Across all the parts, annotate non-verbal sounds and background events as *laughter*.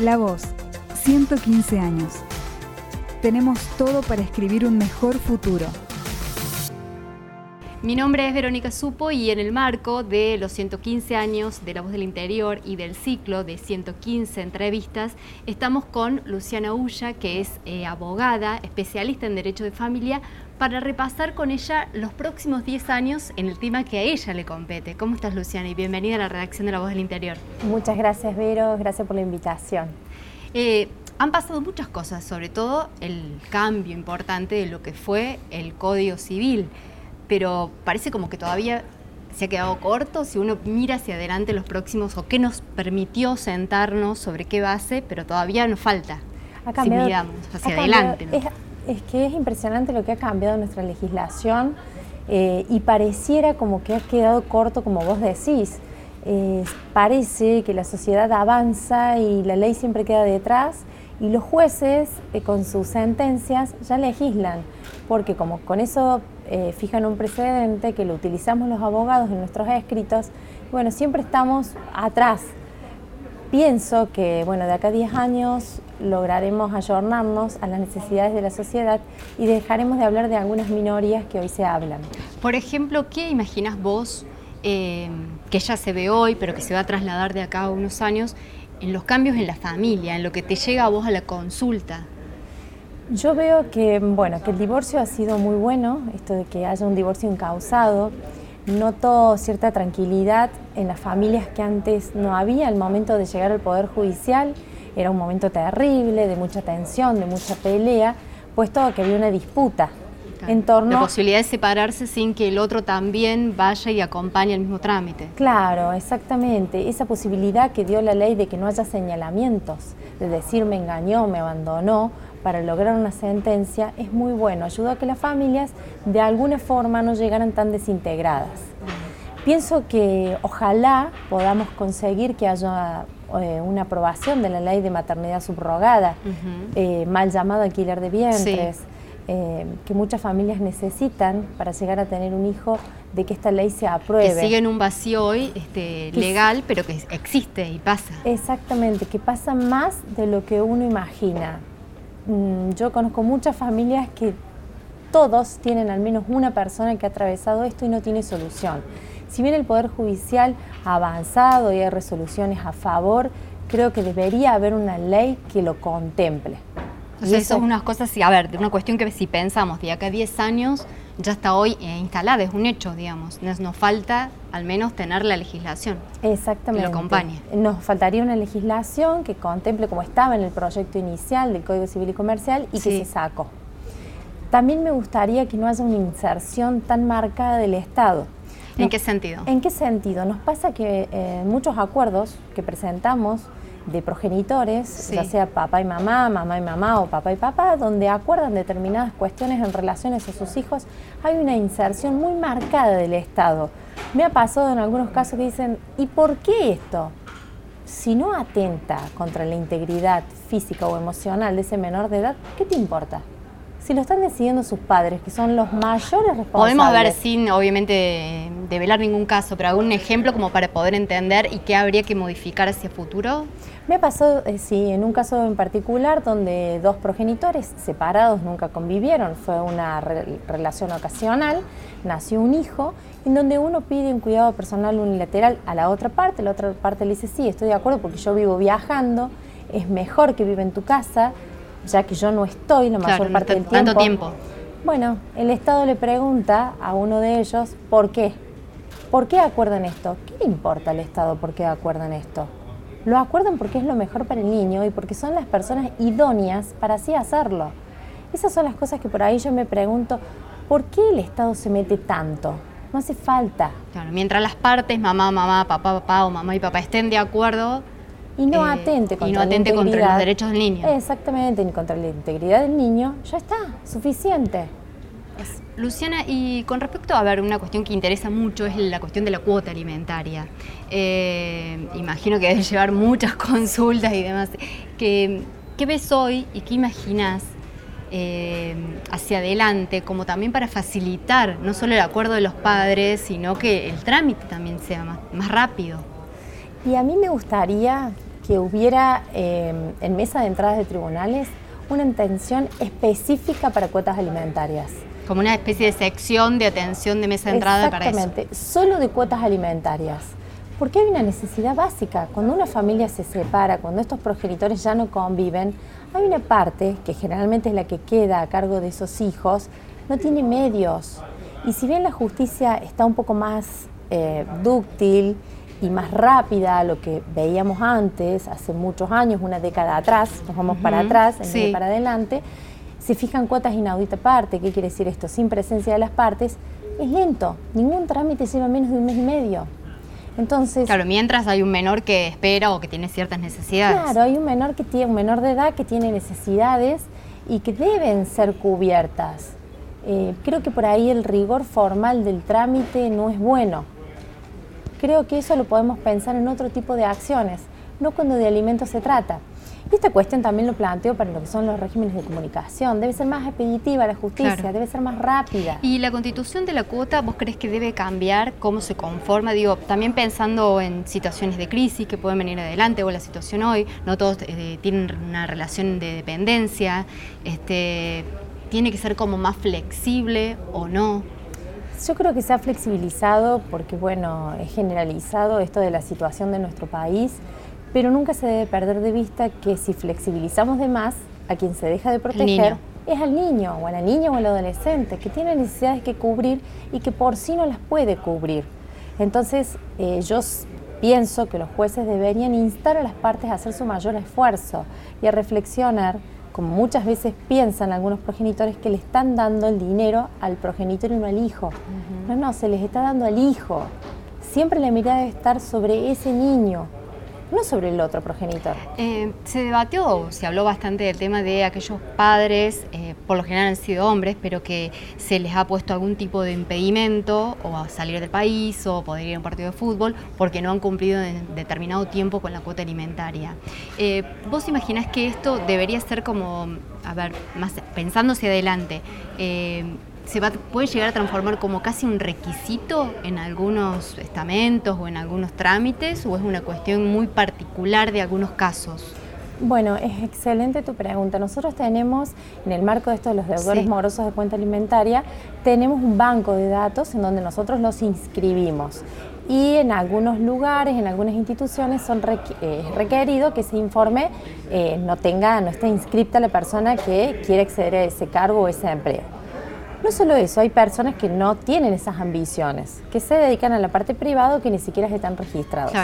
La Voz, 115 años. Tenemos todo para escribir un mejor futuro. Mi nombre es Verónica Supo y en el marco de los 115 años de La Voz del Interior y del ciclo de 115 entrevistas, estamos con Luciana Ulla, que es eh, abogada, especialista en Derecho de Familia, para repasar con ella los próximos 10 años en el tema que a ella le compete. ¿Cómo estás, Luciana? Y bienvenida a la redacción de La Voz del Interior. Muchas gracias, Vero. Gracias por la invitación. Eh, han pasado muchas cosas, sobre todo el cambio importante de lo que fue el Código Civil, pero parece como que todavía se ha quedado corto si uno mira hacia adelante los próximos o qué nos permitió sentarnos sobre qué base, pero todavía nos falta. si miramos hacia adelante es que es impresionante lo que ha cambiado nuestra legislación eh, y pareciera como que ha quedado corto, como vos decís. Eh, parece que la sociedad avanza y la ley siempre queda detrás y los jueces eh, con sus sentencias ya legislan, porque como con eso fijan un precedente que lo utilizamos los abogados en nuestros escritos, bueno, siempre estamos atrás pienso que bueno, de acá a 10 años lograremos ayornarnos a las necesidades de la sociedad y dejaremos de hablar de algunas minorías que hoy se hablan. Por ejemplo, ¿qué imaginas vos eh, que ya se ve hoy, pero que se va a trasladar de acá a unos años, en los cambios en la familia, en lo que te llega a vos a la consulta? Yo veo que, bueno, que el divorcio ha sido muy bueno, esto de que haya un divorcio incausado, Noto cierta tranquilidad en las familias que antes no había al momento de llegar al Poder Judicial. Era un momento terrible, de mucha tensión, de mucha pelea, puesto que había una disputa en torno... La posibilidad de separarse sin que el otro también vaya y acompañe el mismo trámite. Claro, exactamente. Esa posibilidad que dio la ley de que no haya señalamientos, de decir me engañó, me abandonó, para lograr una sentencia es muy bueno, ayuda a que las familias de alguna forma no llegaran tan desintegradas. Pienso que ojalá podamos conseguir que haya eh, una aprobación de la ley de maternidad subrogada, eh, mal llamado alquiler de vientres, eh, que muchas familias necesitan para llegar a tener un hijo, de que esta ley se apruebe. Que sigue en un vacío hoy este, legal, pero que existe y pasa. Exactamente, que pasa más de lo que uno imagina. Mm, yo conozco muchas familias que todos tienen al menos una persona que ha atravesado esto y no tiene solución. Si bien el Poder Judicial ha avanzado y hay resoluciones a favor, creo que debería haber una ley que lo contemple. Y eso es unas cosas, a ver, una cuestión que si pensamos de acá a 10 años ya está hoy eh, instalada, es un hecho, digamos. Nos, falta al menos tener la legislación. Exactamente. Que lo acompañe. Nos faltaría una legislación que contemple como estaba en el proyecto inicial del Código Civil y Comercial y que se sacó. También me gustaría que no haya una inserción tan marcada del Estado. ¿En qué sentido? ¿En qué sentido? Nos pasa que eh, muchos acuerdos que presentamos de progenitores, ya sea papá y mamá, mamá y mamá o papá y papá, donde acuerdan determinadas cuestiones en relaciones a sus hijos, hay una inserción muy marcada del Estado. Me ha pasado en algunos casos que dicen, ¿y por qué esto? Si no atenta contra la integridad física o emocional de ese menor de edad, ¿qué te importa? si lo están decidiendo sus padres, que son los mayores responsables. Podemos ver sin, obviamente, develar ningún caso, pero algún ejemplo como para poder entender y qué habría que modificar hacia futuro. Me pasado, eh, sí, en un caso en particular donde dos progenitores separados nunca convivieron, fue una relación ocasional, nació un hijo, en donde uno pide un cuidado personal unilateral a la otra parte, la otra parte le dice, sí, estoy de acuerdo porque yo vivo viajando, es mejor que vive en tu casa, ya que yo no estoy la mayor parte del tiempo. Tanto tiempo. Bueno, el Estado le pregunta a uno de ellos, ¿por qué? ¿Por qué acuerdan esto? ¿Qué le importa al Estado por qué acuerdan esto? Lo acuerdan porque es lo mejor para el niño y porque son las personas idóneas para así hacerlo. Esas son las cosas que por ahí yo me pregunto, ¿por qué el Estado se mete tanto? No hace falta. Claro, mientras las partes, mamá, mamá, papá, papá o mamá y papá estén de acuerdo, y no eh, atente contra y no atente contra los derechos del niño. Exactamente, ni contra la integridad del niño, ya está, suficiente. Luciana, y con respecto a ver, una cuestión que interesa mucho es la cuestión de la cuota alimentaria. Eh, imagino que deben llevar muchas *laughs* consultas y demás. ¿Qué, ves hoy y qué imaginas eh, hacia adelante, como también para facilitar no solo el acuerdo de los padres, sino que el trámite también sea más, rápido? Y a mí me gustaría que hubiera eh, en mesa de entradas de tribunales una intención específica para cuotas alimentarias. Como una especie de sección de atención de mesa de entrada para eso. Exactamente, solo de cuotas alimentarias. Porque hay una necesidad básica. Cuando una familia se separa, cuando estos progenitores ya no conviven, hay una parte, que generalmente es la que queda a cargo de esos hijos, no tiene medios. Y si bien la justicia está un poco más eh, dúctil y más rápida a lo que veíamos antes, hace muchos años, una década atrás, nos vamos para atrás, en vez de para adelante, se fijan cuotas inaudita parte, ¿qué quiere decir esto? Sin presencia de las partes, es lento. Ningún trámite lleva menos de un mes y medio. Entonces, claro, mientras hay un menor que espera o que tiene ciertas necesidades. Claro, hay un menor que tiene un menor de edad que tiene necesidades y que deben ser cubiertas. Eh, creo que por ahí el rigor formal del trámite no es bueno. Creo que eso lo podemos pensar en otro tipo de acciones, no cuando de alimentos se trata. Y esta cuestión también lo planteo para lo que son los regímenes de comunicación. Debe ser más expeditiva la justicia, debe ser más rápida. ¿Y la constitución de la cuota, vos crees que debe cambiar cómo se conforma? Digo, también pensando en situaciones de crisis que pueden venir adelante o la situación hoy, no todos eh, tienen una relación de dependencia, este, tiene que ser como más flexible o no. Yo creo que se ha flexibilizado porque, bueno, es generalizado esto de la situación de nuestro país pero nunca se debe perder de vista que si flexibilizamos de más, a quien se deja de proteger es al niño o a la niña o al adolescente que tiene necesidades que cubrir y que por sí no las puede cubrir. Entonces, eh, yo pienso que los jueces deberían instar a las partes a hacer su mayor esfuerzo y a reflexionar, como muchas veces piensan algunos progenitores, que le están dando el dinero al progenitor y no al hijo. No, no, se les está dando al hijo. Siempre la mirada debe estar sobre ese niño, no sobre el otro progenitor. Eh, se debatió, se habló bastante del tema de aquellos padres, eh, por lo general han sido hombres, pero que se les ha puesto algún tipo de impedimento o a salir del país o poder ir a un partido de fútbol porque no han cumplido en determinado tiempo con la cuota alimentaria. Eh, ¿Vos imaginás que esto debería ser como, a ver, más pensando hacia adelante? Se puede llegar a transformar como casi un requisito en algunos estamentos o en algunos trámites o es una cuestión muy particular de algunos casos? Bueno, es excelente tu pregunta. Nosotros tenemos, en el marco de esto de los deudores morosos de cuenta alimentaria, tenemos un banco de datos en donde nosotros los inscribimos. Y en algunos lugares, en algunas instituciones, son eh, es requerido que ese informe eh, no tenga, no esté inscripta la persona que quiere acceder a ese cargo o ese empleo. No solo eso, hay personas que no tienen esas ambiciones, que se dedican a la parte privada o que ni siquiera están registrados.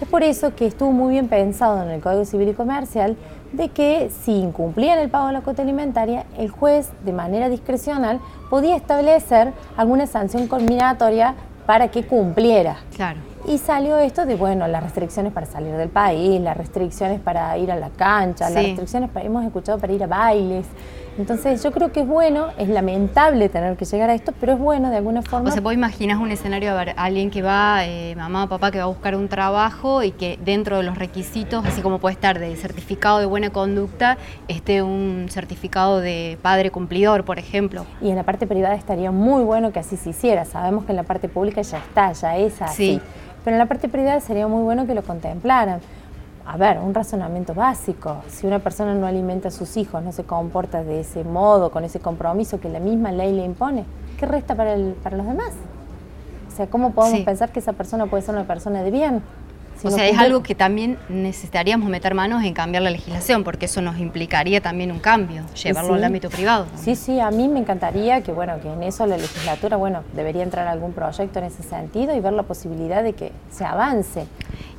Es por eso que estuvo muy bien pensado en el Código Civil y Comercial de que si incumplían el pago de la cuota alimentaria, el juez de manera discrecional podía establecer alguna sanción combinatoria para que cumpliera. Claro. Y salió esto de, bueno, las restricciones para salir del país, las restricciones para ir a la cancha, las restricciones para, hemos escuchado para ir a bailes. Entonces yo creo que es bueno, es lamentable tener que llegar a esto, pero es bueno de alguna forma. O sea, vos imaginas un escenario, a ver, alguien que va, eh, mamá, papá, que va a buscar un trabajo y que dentro de los requisitos, así como puede estar de certificado de buena conducta, esté un certificado de padre cumplidor, por ejemplo. Y en la parte privada estaría muy bueno que así se hiciera. Sabemos que en la parte pública ya está, ya es así. Sí. Pero en la parte privada sería muy bueno que lo contemplaran a ver, un razonamiento básico. Si una persona no alimenta a sus hijos, no se comporta de ese modo, con ese compromiso que la misma ley le impone, ¿qué resta para, el, para los demás? O sea, ¿cómo podemos pensar que esa persona puede ser una persona de bien? O sea, es algo que también necesitaríamos meter manos en cambiar la legislación, porque eso nos implicaría también un cambio, llevarlo al ámbito privado. Sí, sí, a mí me encantaría que, bueno, que en eso la legislatura, bueno, debería entrar algún proyecto en ese sentido y ver la posibilidad de que se avance.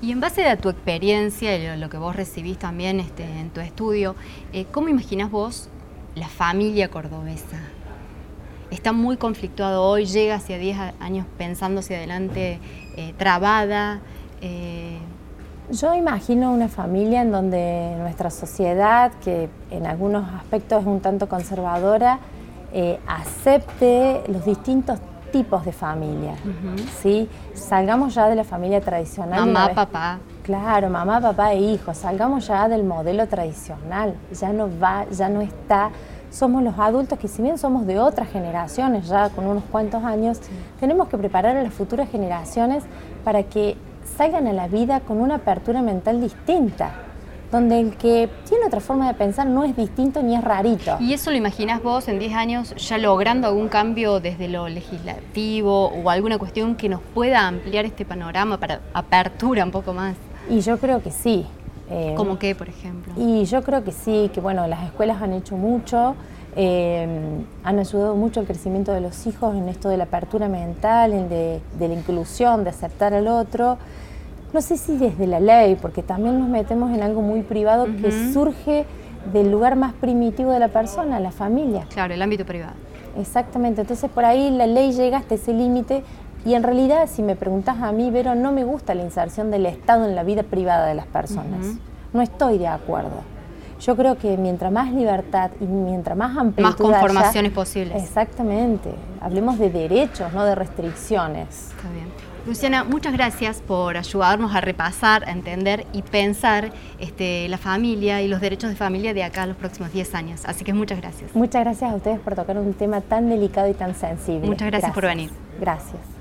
Y en base a tu experiencia y lo que vos recibís también este, en tu estudio, eh, ¿cómo imaginas vos la familia cordobesa? Está muy conflictuado hoy, llega hacia 10 años pensando hacia adelante, eh, trabada. Eh, Yo imagino una familia en donde nuestra sociedad, que en algunos aspectos es un tanto conservadora, eh, acepte los distintos tipos de familia. ¿sí? Salgamos ya de la familia tradicional. Mamá, papá. Claro, mamá, papá e hijos. Salgamos ya del modelo tradicional. Ya no va, ya no está. Somos los adultos que si bien somos de otras generaciones, ya con unos cuantos años, tenemos que preparar a las futuras generaciones para que salgan a la vida con una apertura mental distinta. donde el que tiene otra forma de pensar no es distinto ni es rarito. ¿Y eso lo imaginas vos en 10 años ya logrando algún cambio desde lo legislativo o alguna cuestión que nos pueda ampliar este panorama para apertura un poco más? Y yo creo que sí. Eh, ¿Cómo qué, por ejemplo? Y yo creo que sí, que bueno, las escuelas han hecho mucho, eh, han ayudado mucho al crecimiento de los hijos en esto de la apertura mental, en de, de la inclusión, de aceptar al otro no sé si desde la ley, porque también nos metemos en algo muy privado que surge del lugar más primitivo de la persona, la familia. Claro, el ámbito privado. Exactamente, entonces por ahí la ley llega hasta ese límite y en realidad si me preguntas a mí, Vero, no me gusta la inserción del Estado en la vida privada de las personas. No estoy de acuerdo. Yo creo que mientras más libertad y mientras más amplitud Más conformaciones posibles. Exactamente. Hablemos de derechos, no de restricciones. Está bien. Luciana, muchas gracias por ayudarnos a repasar, a entender y pensar este, la familia y los derechos de familia de acá a los próximos 10 años. Así que muchas gracias. Muchas gracias a ustedes por tocar un tema tan delicado y tan sensible. Muchas gracias, por venir. Gracias.